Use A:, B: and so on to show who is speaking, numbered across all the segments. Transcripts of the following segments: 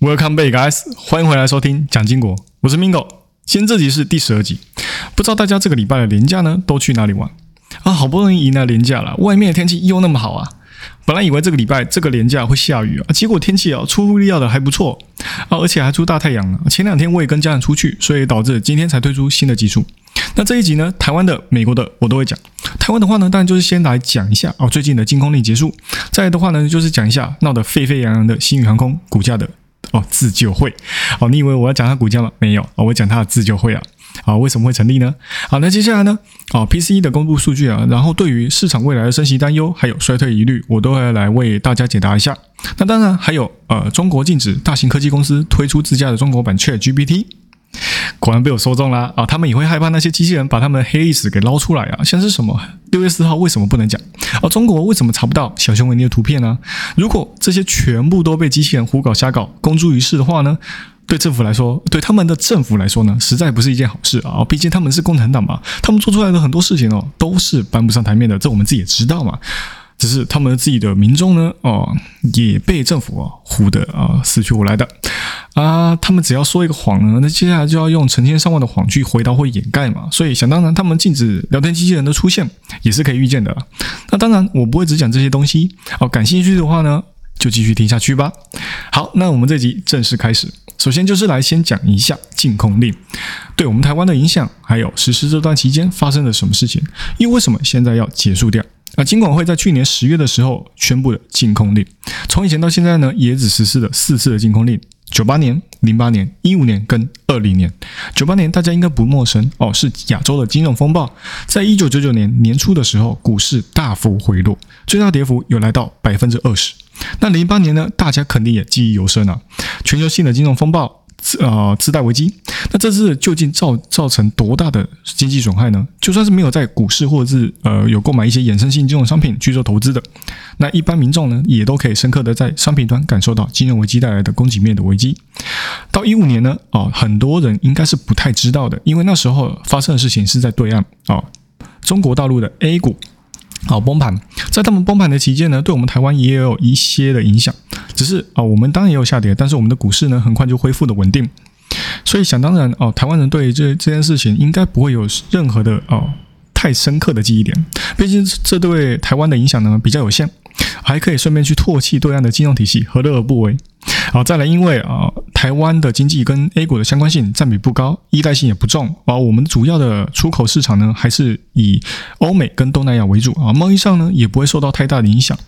A: Welcome back, guys！欢迎回来收听蒋经国，我是 Mingo。今天这集是第十二集，不知道大家这个礼拜的年假呢都去哪里玩啊？好不容易迎来年假了，外面的天气又那么好啊！本来以为这个礼拜这个年假会下雨啊，结果天气啊出乎意料的还不错啊，而且还出大太阳了。前两天我也跟家人出去，所以导致今天才推出新的技术。那这一集呢，台湾的、美国的我都会讲。台湾的话呢，当然就是先来讲一下哦，最近的禁空令结束。再来的话呢，就是讲一下闹得沸沸扬扬的新宇航空股价的。哦，自救会，哦，你以为我要讲它股价吗？没有，哦，我讲它的自救会啊，啊，为什么会成立呢？好，那接下来呢？哦，PCE 的公布数据啊，然后对于市场未来的升息担忧还有衰退疑虑，我都会来为大家解答一下。那当然还有，呃，中国禁止大型科技公司推出自家的中国版 ChatGPT。果然被我说中了啊！他们也会害怕那些机器人把他们的黑历史给捞出来啊！像是什么六月四号为什么不能讲？而中国为什么查不到小熊维尼的图片呢？如果这些全部都被机器人胡搞瞎搞公诸于世的话呢？对政府来说，对他们的政府来说呢，实在不是一件好事啊！毕竟他们是共产党嘛，他们做出来的很多事情哦，都是搬不上台面的，这我们自己也知道嘛。只是他们自己的民众呢，哦，也被政府啊唬得啊死去活来的啊！他们只要说一个谎呢，那接下来就要用成千上万的谎去回答或掩盖嘛。所以想当然，他们禁止聊天机器人的出现也是可以预见的。那当然，我不会只讲这些东西哦。感兴趣的话呢，就继续听下去吧。好，那我们这集正式开始。首先就是来先讲一下禁空令对我们台湾的影响，还有实施这段期间发生了什么事情，因为什么现在要结束掉？那金管会在去年十月的时候宣布了禁空令，从以前到现在呢，也只实施了四次的禁空令：九八年、零八年、一五年跟二零年。九八年大家应该不陌生哦，是亚洲的金融风暴，在一九九九年年初的时候，股市大幅回落，最大跌幅有来到百分之二十。那零八年呢，大家肯定也记忆犹深啊，全球性的金融风暴。呃，次贷危机，那这次究竟造造成多大的经济损害呢？就算是没有在股市或者是呃有购买一些衍生性金融商品去做投资的，那一般民众呢，也都可以深刻的在商品端感受到金融危机带来的供给面的危机。到一五年呢，哦，很多人应该是不太知道的，因为那时候发生的事情是在对岸哦，中国大陆的 A 股。好崩盘，在他们崩盘的期间呢，对我们台湾也有一些的影响。只是啊，我们当然也有下跌，但是我们的股市呢，很快就恢复的稳定。所以想当然哦，台湾人对这这件事情应该不会有任何的哦太深刻的记忆点。毕竟这对台湾的影响呢比较有限，还可以顺便去唾弃对岸的金融体系，何乐而不为？好，再来，因为啊，台湾的经济跟 A 股的相关性占比不高，依赖性也不重啊。我们主要的出口市场呢，还是以欧美跟东南亚为主啊。贸易上呢，也不会受到太大的影响。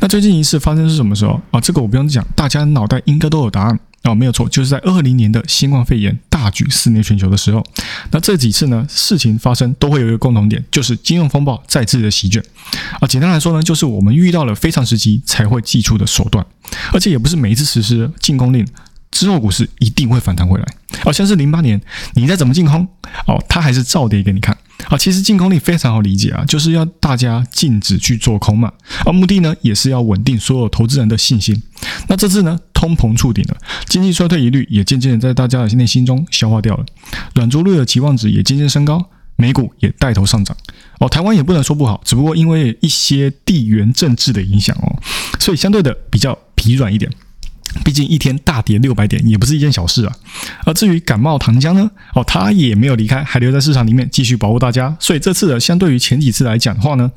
A: 那最近一次发生是什么时候啊？这个我不用讲，大家脑袋应该都有答案。哦，没有错，就是在二零年的新冠肺炎大举肆虐全球的时候，那这几次呢事情发生都会有一个共同点，就是金融风暴再次的席卷。啊，简单来说呢，就是我们遇到了非常时期才会祭出的手段，而且也不是每一次实施进攻令之后股市一定会反弹回来。哦，像是零八年你再怎么禁空，哦，它还是照跌给你看。啊，其实禁空令非常好理解啊，就是要大家禁止去做空嘛，而目的呢也是要稳定所有投资人的信心。那这次呢？通膨触顶了，经济衰退疑虑也渐渐的在大家的内心中消化掉了，软着陆的期望值也渐渐升高，美股也带头上涨。哦，台湾也不能说不好，只不过因为一些地缘政治的影响哦，所以相对的比较疲软一点。毕竟一天大跌六百点也不是一件小事啊。而至于感冒糖浆呢，哦，它也没有离开，还留在市场里面继续保护大家。所以这次的相对于前几次来讲的话呢，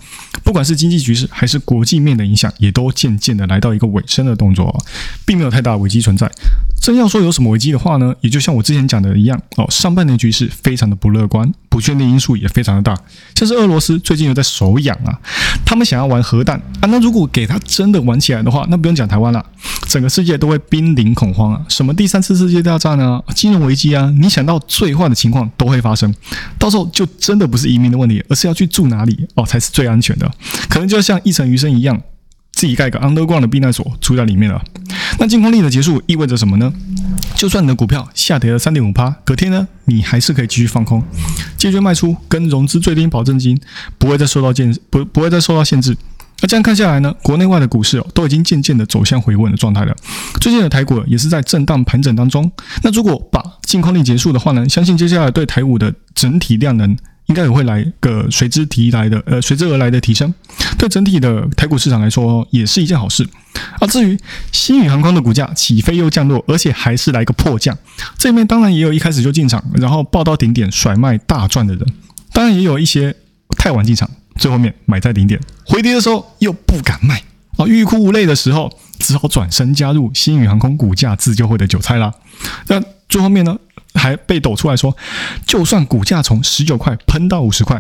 A: 不管是经济局势还是国际面的影响，也都渐渐的来到一个尾声的动作，并没有太大的危机存在。真要说有什么危机的话呢，也就像我之前讲的一样，哦，上半年局势非常的不乐观，不确定因素也非常的大。像是俄罗斯最近又在手痒啊，他们想要玩核弹啊，那如果给他真的玩起来的话，那不用讲台湾了，整个世界都会濒临恐慌啊！什么第三次世界大战啊，金融危机啊，你想到最坏的情况都会发生，到时候就真的不是移民的问题，而是要去住哪里哦才是最安全的，可能就像一城余生一样。自己盖个 underground 的避难所住在里面了。那净空令的结束意味着什么呢？就算你的股票下跌了三点五趴，隔天呢，你还是可以继续放空，借券卖出跟融资最低保证金不会再受到限不不会再受到限制。那这样看下来呢，国内外的股市哦都已经渐渐的走向回稳的状态了。最近的台股也是在震荡盘整当中。那如果把净空令结束的话呢，相信接下来对台股的整体量能应该也会来个随之提来的呃随之而来的提升，对整体的台股市场来说也是一件好事。啊，至于新宇航空的股价起飞又降落，而且还是来个破降，这里面当然也有一开始就进场，然后报到顶点甩卖大赚的人，当然也有一些太晚进场，最后面买在顶点回跌的时候又不敢卖啊，欲哭无泪的时候只好转身加入新宇航空股价自救会的韭菜啦。那最后面呢？还被抖出来说，就算股价从十九块喷到五十块，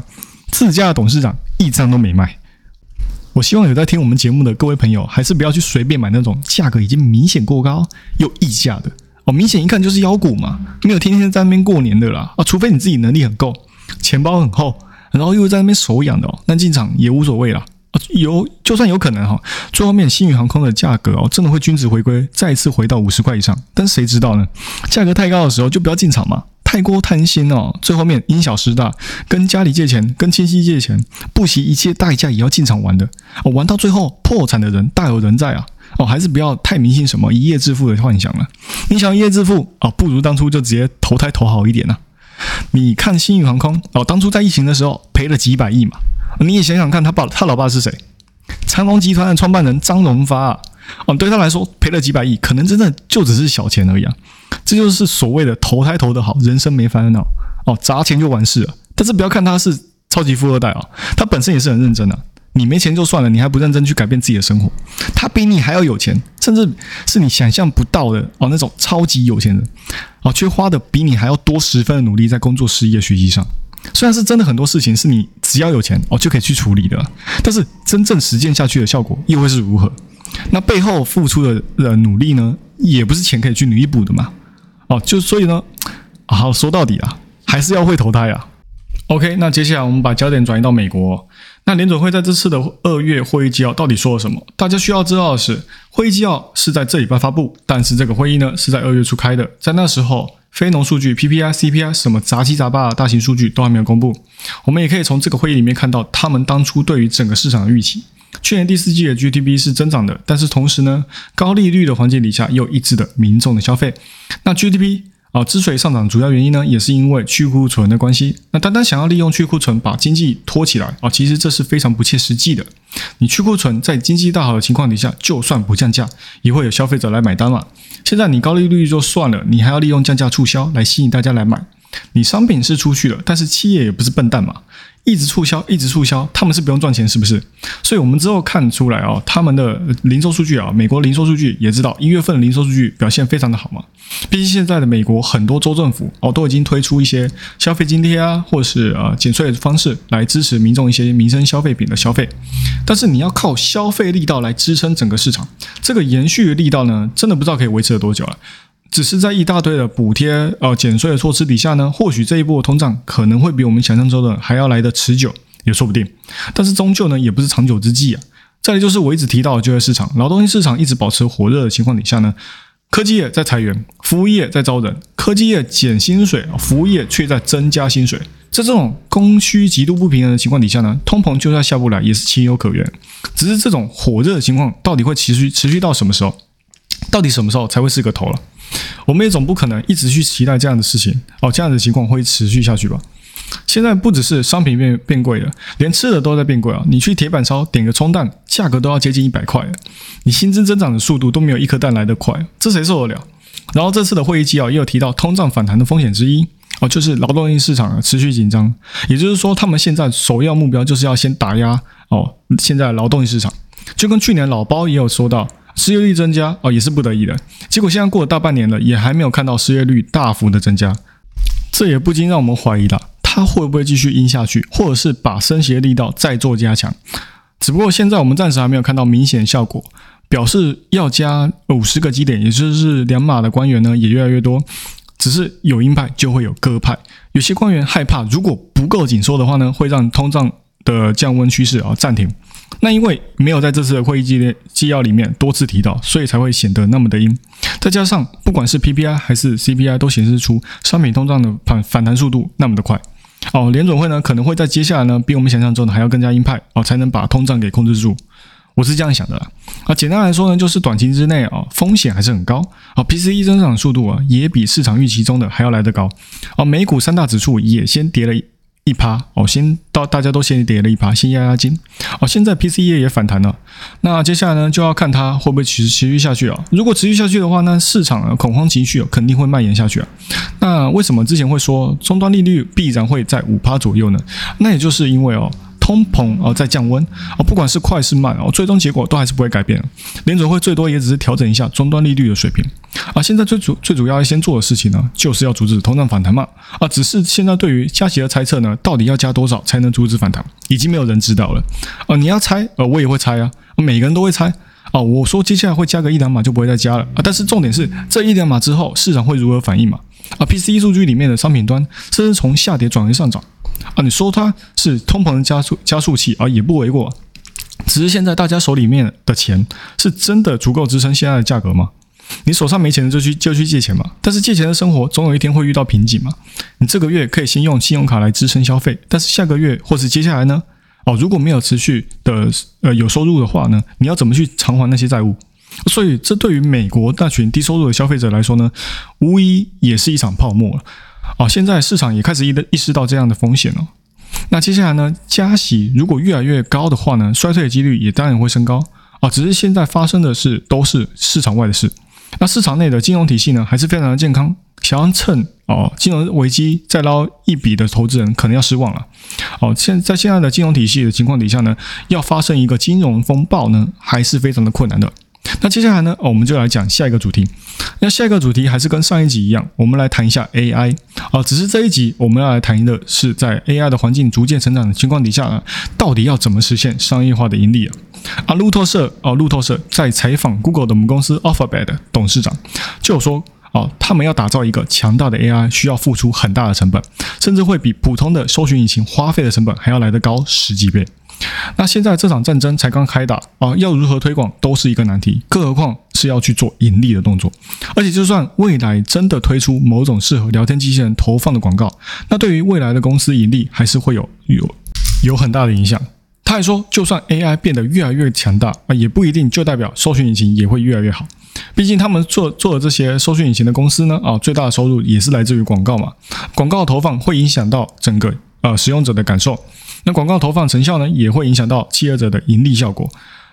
A: 自家的董事长一张都没卖。我希望有在听我们节目的各位朋友，还是不要去随便买那种价格已经明显过高又溢价的哦，明显一看就是妖股嘛，没有天天在那边过年的啦啊，除非你自己能力很够，钱包很厚，然后又在那边手痒的哦，那进场也无所谓了。有，就算有可能哈，最后面新宇航空的价格哦，真的会均值回归，再次回到五十块以上。但谁知道呢？价格太高的时候就不要进场嘛，太过贪心哦，最后面因小失大，跟家里借钱，跟亲戚借钱，不惜一切代价也要进场玩的，哦，玩到最后破产的人大有人在啊！哦，还是不要太迷信什么一夜致富的幻想了。你想一夜致富啊，不如当初就直接投胎投好一点呢。你看新宇航空哦，当初在疫情的时候赔了几百亿嘛。你也想想看，他爸他老爸是谁？长隆集团的创办人张荣发啊！哦，对他来说赔了几百亿，可能真的就只是小钱而已啊！这就是所谓的投胎投得好，人生没烦恼哦，砸钱就完事了。但是不要看他是超级富二代啊，他本身也是很认真的。你没钱就算了，你还不认真去改变自己的生活，他比你还要有钱，甚至是你想象不到的哦那种超级有钱人哦，却花的比你还要多十分的努力在工作、事业、学习上。虽然是真的很多事情是你只要有钱哦就可以去处理的，但是真正实践下去的效果又会是如何？那背后付出的呃努力呢，也不是钱可以去弥补的嘛。哦，就所以呢，好说到底啊，还是要会投胎啊。OK，那接下来我们把焦点转移到美国。那联准会在这次的二月会议纪要到底说了什么？大家需要知道的是，会议纪要是在这礼拜发布，但是这个会议呢是在二月初开的，在那时候。非农数据、PPI、CPI 什么杂七杂八的大型数据都还没有公布，我们也可以从这个会议里面看到他们当初对于整个市场的预期。去年第四季的 GDP 是增长的，但是同时呢，高利率的环境底下又抑制了民众的消费。那 GDP。啊，之所以上涨，主要原因呢，也是因为去库存的关系。那单单想要利用去库存把经济拖起来啊，其实这是非常不切实际的。你去库存，在经济大好的情况底下，就算不降价，也会有消费者来买单嘛。现在你高利率就算了，你还要利用降价促销来吸引大家来买。你商品是出去了，但是企业也不是笨蛋嘛。一直促销，一直促销，他们是不用赚钱，是不是？所以，我们之后看出来哦，他们的零售数据啊，美国零售数据也知道，一月份零售数据表现非常的好嘛。毕竟现在的美国很多州政府哦，都已经推出一些消费津贴啊，或是呃减税的方式来支持民众一些民生消费品的消费。但是你要靠消费力道来支撑整个市场，这个延续的力道呢，真的不知道可以维持了多久了。只是在一大堆的补贴、呃减税的措施底下呢，或许这一波通胀可能会比我们想象中的还要来得持久，也说不定。但是终究呢，也不是长久之计啊。再来就是我一直提到的就业市场，劳动力市场一直保持火热的情况底下呢，科技业在裁员，服务业在招人，科技业减薪水，服务业却在增加薪水。在这种供需极度不平衡的情况底下呢，通膨就算下不来也是情有可原。只是这种火热的情况到底会持续持续到什么时候？到底什么时候才会是个头了？我们也总不可能一直去期待这样的事情哦，这样的情况会持续下去吧？现在不只是商品变变贵了，连吃的都在变贵啊！你去铁板烧点个葱蛋，价格都要接近一百块了。你薪资增长的速度都没有一颗蛋来得快，这谁受得了？然后这次的会议纪要也有提到通胀反弹的风险之一哦，就是劳动力市场持续紧张，也就是说他们现在首要目标就是要先打压哦现在劳动力市场，就跟去年老包也有说到。失业率增加哦，也是不得已的。结果现在过了大半年了，也还没有看到失业率大幅的增加，这也不禁让我们怀疑了，它会不会继续阴下去，或者是把升息的力道再做加强？只不过现在我们暂时还没有看到明显效果，表示要加五十个基点，也就是两码的官员呢也越来越多。只是有鹰派就会有鸽派，有些官员害怕，如果不够紧缩的话呢，会让通胀的降温趋势啊暂停。那因为没有在这次的会议纪列纪要里面多次提到，所以才会显得那么的阴。再加上不管是 PPI 还是 CPI 都显示出商品通胀的反反弹速度那么的快。哦，联准会呢可能会在接下来呢比我们想象中的还要更加鹰派哦，才能把通胀给控制住。我是这样想的啦。啊，简单来说呢，就是短期之内啊风险还是很高。啊，PCE 增长速度啊也比市场预期中的还要来得高。啊，美股三大指数也先跌了。一趴哦，先到大家都先跌了一趴，先压压惊哦。现在 PC 业也反弹了，那接下来呢就要看它会不会持持续下去啊。如果持续下去的话，那市场的恐慌情绪肯定会蔓延下去啊。那为什么之前会说终端利率必然会在五趴左右呢？那也就是因为哦。通膨啊，在降温啊，不管是快是慢哦，最终结果都还是不会改变。联准会最多也只是调整一下终端利率的水平啊。现在最主最主要要先做的事情呢，就是要阻止通胀反弹嘛啊。只是现在对于加息的猜测呢，到底要加多少才能阻止反弹，已经没有人知道了啊。你要猜呃，我也会猜啊，每个人都会猜啊。我说接下来会加个一两码就不会再加了啊。但是重点是这一两码之后，市场会如何反应嘛？啊，PCE 数据里面的商品端甚至从下跌转为上涨。啊，你说它是通膨加速加速器啊，也不为过。只是现在大家手里面的钱是真的足够支撑现在的价格吗？你手上没钱就去就去借钱嘛。但是借钱的生活总有一天会遇到瓶颈嘛。你这个月可以先用信用卡来支撑消费，但是下个月或是接下来呢？哦，如果没有持续的呃有收入的话呢，你要怎么去偿还那些债务？所以这对于美国那群低收入的消费者来说呢，无疑也是一场泡沫了。哦，现在市场也开始意的意识到这样的风险了。那接下来呢？加息如果越来越高的话呢，衰退的几率也当然会升高。啊，只是现在发生的事都是市场外的事。那市场内的金融体系呢，还是非常的健康。想要趁哦金融危机再捞一笔的投资人可能要失望了。哦，现在现在的金融体系的情况底下呢，要发生一个金融风暴呢，还是非常的困难的。那接下来呢，我们就来讲下一个主题。那下一个主题还是跟上一集一样，我们来谈一下 AI 啊。只是这一集我们要来谈的是，在 AI 的环境逐渐成长的情况底下呢，到底要怎么实现商业化的盈利啊？啊，路透社哦，路透社在采访 Google 的母公司 Alphabet 董事长，就说哦，他们要打造一个强大的 AI，需要付出很大的成本，甚至会比普通的搜寻引擎花费的成本还要来得高十几倍。那现在这场战争才刚开打啊，要如何推广都是一个难题，更何况是要去做盈利的动作。而且，就算未来真的推出某种适合聊天机器人投放的广告，那对于未来的公司盈利还是会有有有很大的影响。他还说，就算 AI 变得越来越强大啊，也不一定就代表搜寻引擎也会越来越好。毕竟他们做做的这些搜索引擎的公司呢，啊，最大的收入也是来自于广告嘛。广告投放会影响到整个呃使用者的感受。那广告投放成效呢，也会影响到企业者的盈利效果。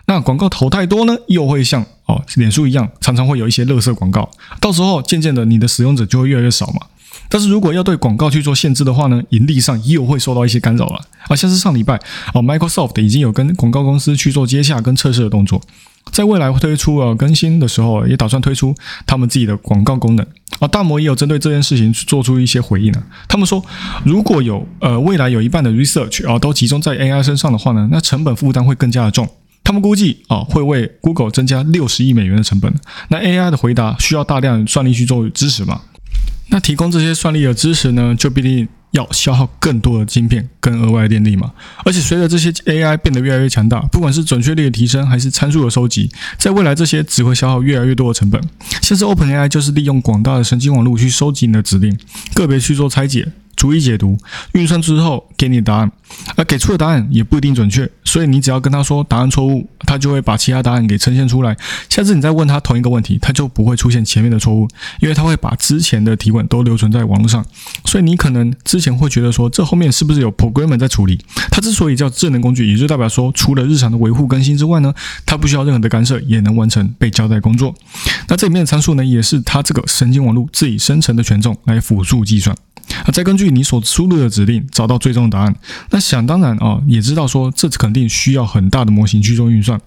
A: 那广告投太多呢，又会像哦脸书一样，常常会有一些垃圾广告。到时候渐渐的，你的使用者就会越来越少嘛。但是如果要对广告去做限制的话呢，盈利上又会受到一些干扰了。啊，像是上礼拜哦，Microsoft 已经有跟广告公司去做接洽跟测试的动作。在未来推出呃更新的时候，也打算推出他们自己的广告功能啊。大摩也有针对这件事情做出一些回应呢。他们说，如果有呃未来有一半的 research 啊都集中在 AI 身上的话呢，那成本负担会更加的重。他们估计啊会为 Google 增加六十亿美元的成本。那 AI 的回答需要大量算力去做支持嘛？那提供这些算力的支持呢，就必定。要消耗更多的晶片跟额外的电力嘛？而且随着这些 AI 变得越来越强大，不管是准确率的提升还是参数的收集，在未来这些只会消耗越来越多的成本。像是 OpenAI 就是利用广大的神经网络去收集你的指令，个别去做拆解。逐一解读、运算之后给你答案，而给出的答案也不一定准确，所以你只要跟他说答案错误，他就会把其他答案给呈现出来。下次你再问他同一个问题，他就不会出现前面的错误，因为他会把之前的提问都留存在网络上。所以你可能之前会觉得说，这后面是不是有 programmer 在处理？它之所以叫智能工具，也就代表说，除了日常的维护更新之外呢，它不需要任何的干涉，也能完成被交代工作。那这里面的参数呢，也是它这个神经网络自己生成的权重来辅助计算。啊，再根据你所输入的指令找到最终答案。那想当然啊，也知道说这肯定需要很大的模型去做运算。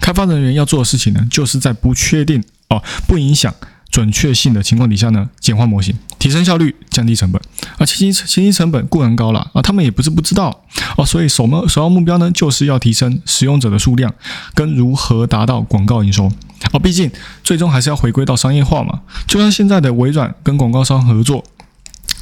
A: 开发人员要做的事情呢，就是在不确定哦、不影响准确性的情况底下呢，简化模型，提升效率，降低成本。啊，前期前期成本固然高了啊，他们也不是不知道哦，所以首目首要目标呢，就是要提升使用者的数量，跟如何达到广告营收。哦，毕竟最终还是要回归到商业化嘛。就像现在的微软跟广告商合作。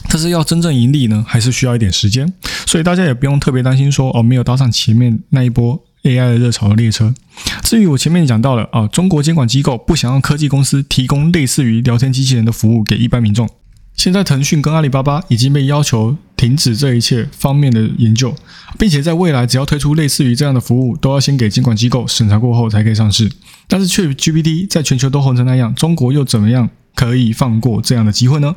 A: 但是要真正盈利呢，还是需要一点时间，所以大家也不用特别担心说哦，没有搭上前面那一波 AI 的热潮的列车。至于我前面讲到了啊，中国监管机构不想让科技公司提供类似于聊天机器人的服务给一般民众。现在腾讯跟阿里巴巴已经被要求停止这一切方面的研究，并且在未来只要推出类似于这样的服务，都要先给监管机构审查过后才可以上市。但是却 GPT 在全球都红成那样，中国又怎么样？可以放过这样的机会呢？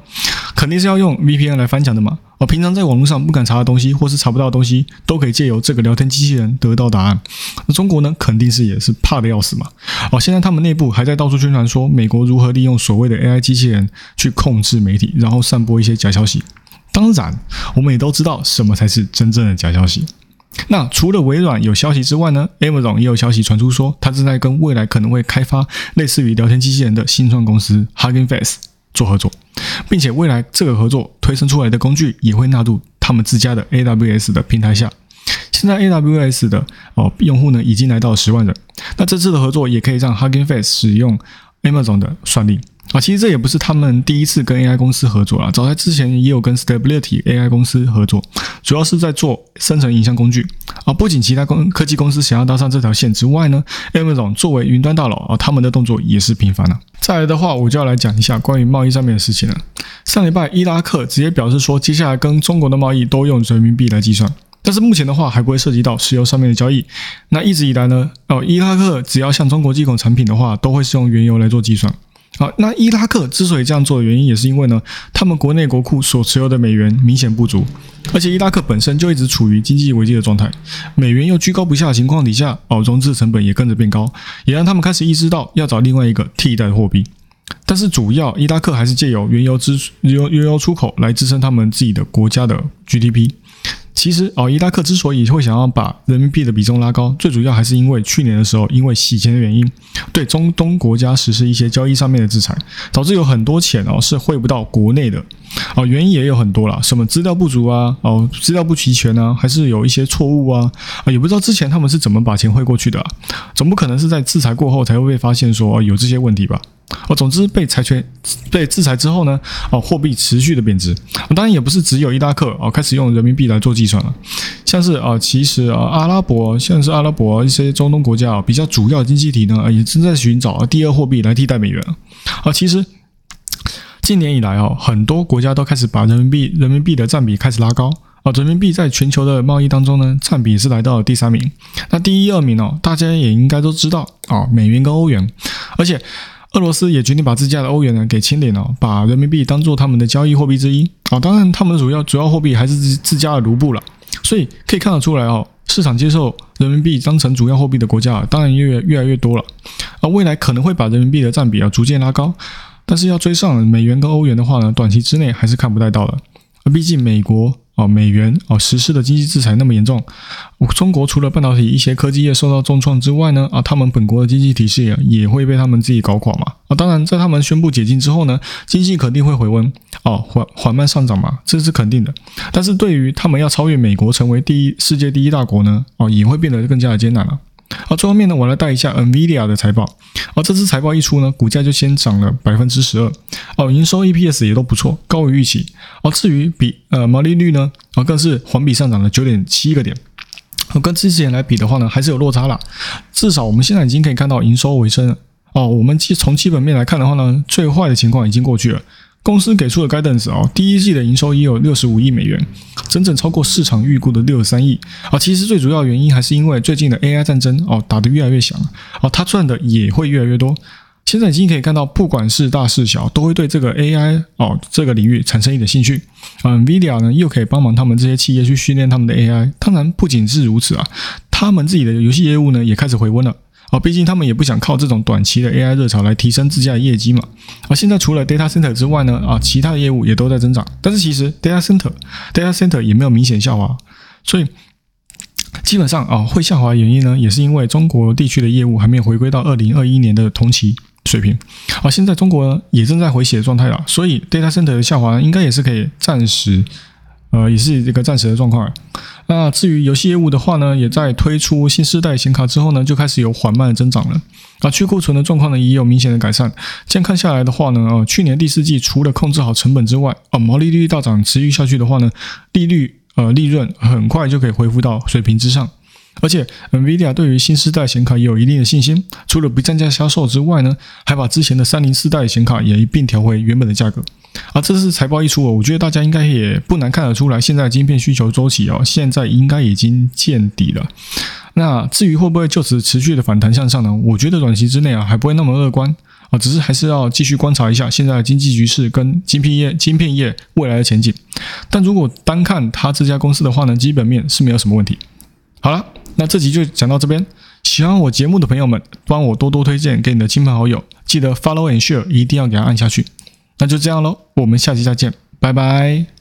A: 肯定是要用 VPN 来翻墙的嘛。哦，平常在网络上不敢查的东西，或是查不到的东西，都可以借由这个聊天机器人得到答案。那中国呢，肯定是也是怕的要死嘛。哦，现在他们内部还在到处宣传说，美国如何利用所谓的 AI 机器人去控制媒体，然后散播一些假消息。当然，我们也都知道什么才是真正的假消息。那除了微软有消息之外呢，Amazon 也有消息传出说，它正在跟未来可能会开发类似于聊天机器人的新创公司 Hugging Face 做合作，并且未来这个合作推生出来的工具也会纳入他们自家的 AWS 的平台下。现在 AWS 的哦用户呢已经来到十万人，那这次的合作也可以让 Hugging Face 使用 Amazon 的算力。啊，其实这也不是他们第一次跟 AI 公司合作了，早在之前也有跟 Stability AI 公司合作，主要是在做生成影像工具。啊，不仅其他公科技公司想要搭上这条线之外呢，Amazon 作为云端大佬啊，他们的动作也是频繁了。再来的话，我就要来讲一下关于贸易上面的事情了。上礼拜伊拉克直接表示说，接下来跟中国的贸易都用人民币来计算，但是目前的话还不会涉及到石油上面的交易。那一直以来呢，哦，伊拉克只要向中国进口产品的话，都会是用原油来做计算。好，那伊拉克之所以这样做的原因，也是因为呢，他们国内国库所持有的美元明显不足，而且伊拉克本身就一直处于经济危机的状态，美元又居高不下的情况底下，哦，融资成本也跟着变高，也让他们开始意识到要找另外一个替代货币。但是主要伊拉克还是借由原油支原油原油出口来支撑他们自己的国家的 GDP。其实哦，伊拉克之所以会想要把人民币的比重拉高，最主要还是因为去年的时候，因为洗钱的原因，对中东国家实施一些交易上面的制裁，导致有很多钱哦是汇不到国内的。哦，原因也有很多啦，什么资料不足啊，哦，资料不齐全啊，还是有一些错误啊，啊，也不知道之前他们是怎么把钱汇过去的，总不可能是在制裁过后才会被发现说有这些问题吧？哦，总之被裁权、被制裁之后呢，哦，货币持续的贬值。当然也不是只有伊拉克哦开始用人民币来做计算了，像是啊，其实啊，阿拉伯像是阿拉伯一些中东国家啊，比较主要经济体呢，也正在寻找第二货币来替代美元啊。其实近年以来哦，很多国家都开始把人民币人民币的占比开始拉高啊。人民币在全球的贸易当中呢，占比是来到了第三名。那第一、二名哦，大家也应该都知道啊，美元跟欧元，而且。俄罗斯也决定把自家的欧元呢给清零了，把人民币当做他们的交易货币之一啊。当然，他们主要主要货币还是自自家的卢布了。所以可以看得出来哦，市场接受人民币当成主要货币的国家啊，当然越越来越多了。而未来可能会把人民币的占比啊逐渐拉高，但是要追上美元跟欧元的话呢，短期之内还是看不太到的。而毕竟美国。哦，美元哦实施的经济制裁那么严重，中国除了半导体一些科技业受到重创之外呢，啊，他们本国的经济体系也会被他们自己搞垮嘛。啊，当然在他们宣布解禁之后呢，经济肯定会回温，哦，缓缓慢上涨嘛，这是肯定的。但是对于他们要超越美国成为第一世界第一大国呢，哦，也会变得更加的艰难了。而，最后面呢，我来带一下 Nvidia 的财报。而，这次财报一出呢，股价就先涨了百分之十二。哦，营收 EPS 也都不错，高于预期。而，至于比呃毛利率呢，啊更是环比上涨了九点七个点。跟之前来比的话呢，还是有落差啦。至少我们现在已经可以看到营收回升了。哦，我们基从基本面来看的话呢，最坏的情况已经过去了。公司给出的 guidance 哦，第一季的营收也有六十五亿美元，整整超过市场预估的六十三亿啊。其实最主要原因还是因为最近的 AI 战争哦打得越来越响哦，它赚的也会越来越多。现在已经可以看到，不管是大是小，都会对这个 AI 哦这个领域产生一点兴趣。嗯，Vidia 呢又可以帮忙他们这些企业去训练他们的 AI。当然不仅是如此啊，他们自己的游戏业务呢也开始回温了。啊，毕竟他们也不想靠这种短期的 AI 热潮来提升自家的业绩嘛。而现在除了 data center 之外呢，啊，其他的业务也都在增长。但是其实 data center data center 也没有明显下滑，所以基本上啊，会下滑的原因呢，也是因为中国地区的业务还没有回归到二零二一年的同期水平。而现在中国呢也正在回血的状态了，所以 data center 的下滑应该也是可以暂时。呃，也是这个暂时的状况。那至于游戏业务的话呢，也在推出新世代显卡之后呢，就开始有缓慢的增长了。啊，去库存的状况呢，也有明显的改善。这样看下来的话呢，呃，去年第四季除了控制好成本之外，啊，毛利率大涨持续下去的话呢，利率呃利润很快就可以恢复到水平之上。而且，NVIDIA 对于新世代显卡也有一定的信心，除了不降价销售之外呢，还把之前的三零四代显卡也一并调回原本的价格。啊，这次财报一出，我觉得大家应该也不难看得出来，现在晶片需求周期哦，现在应该已经见底了。那至于会不会就此持续的反弹向上呢？我觉得短期之内啊，还不会那么乐观。啊，只是还是要继续观察一下现在的经济局势跟晶片业、晶片业未来的前景。但如果单看它这家公司的话呢，基本面是没有什么问题。好了，那这集就讲到这边。喜欢我节目的朋友们，帮我多多推荐给你的亲朋好友，记得 follow and share，一定要给它按下去。那就这样喽，我们下期再见，拜拜。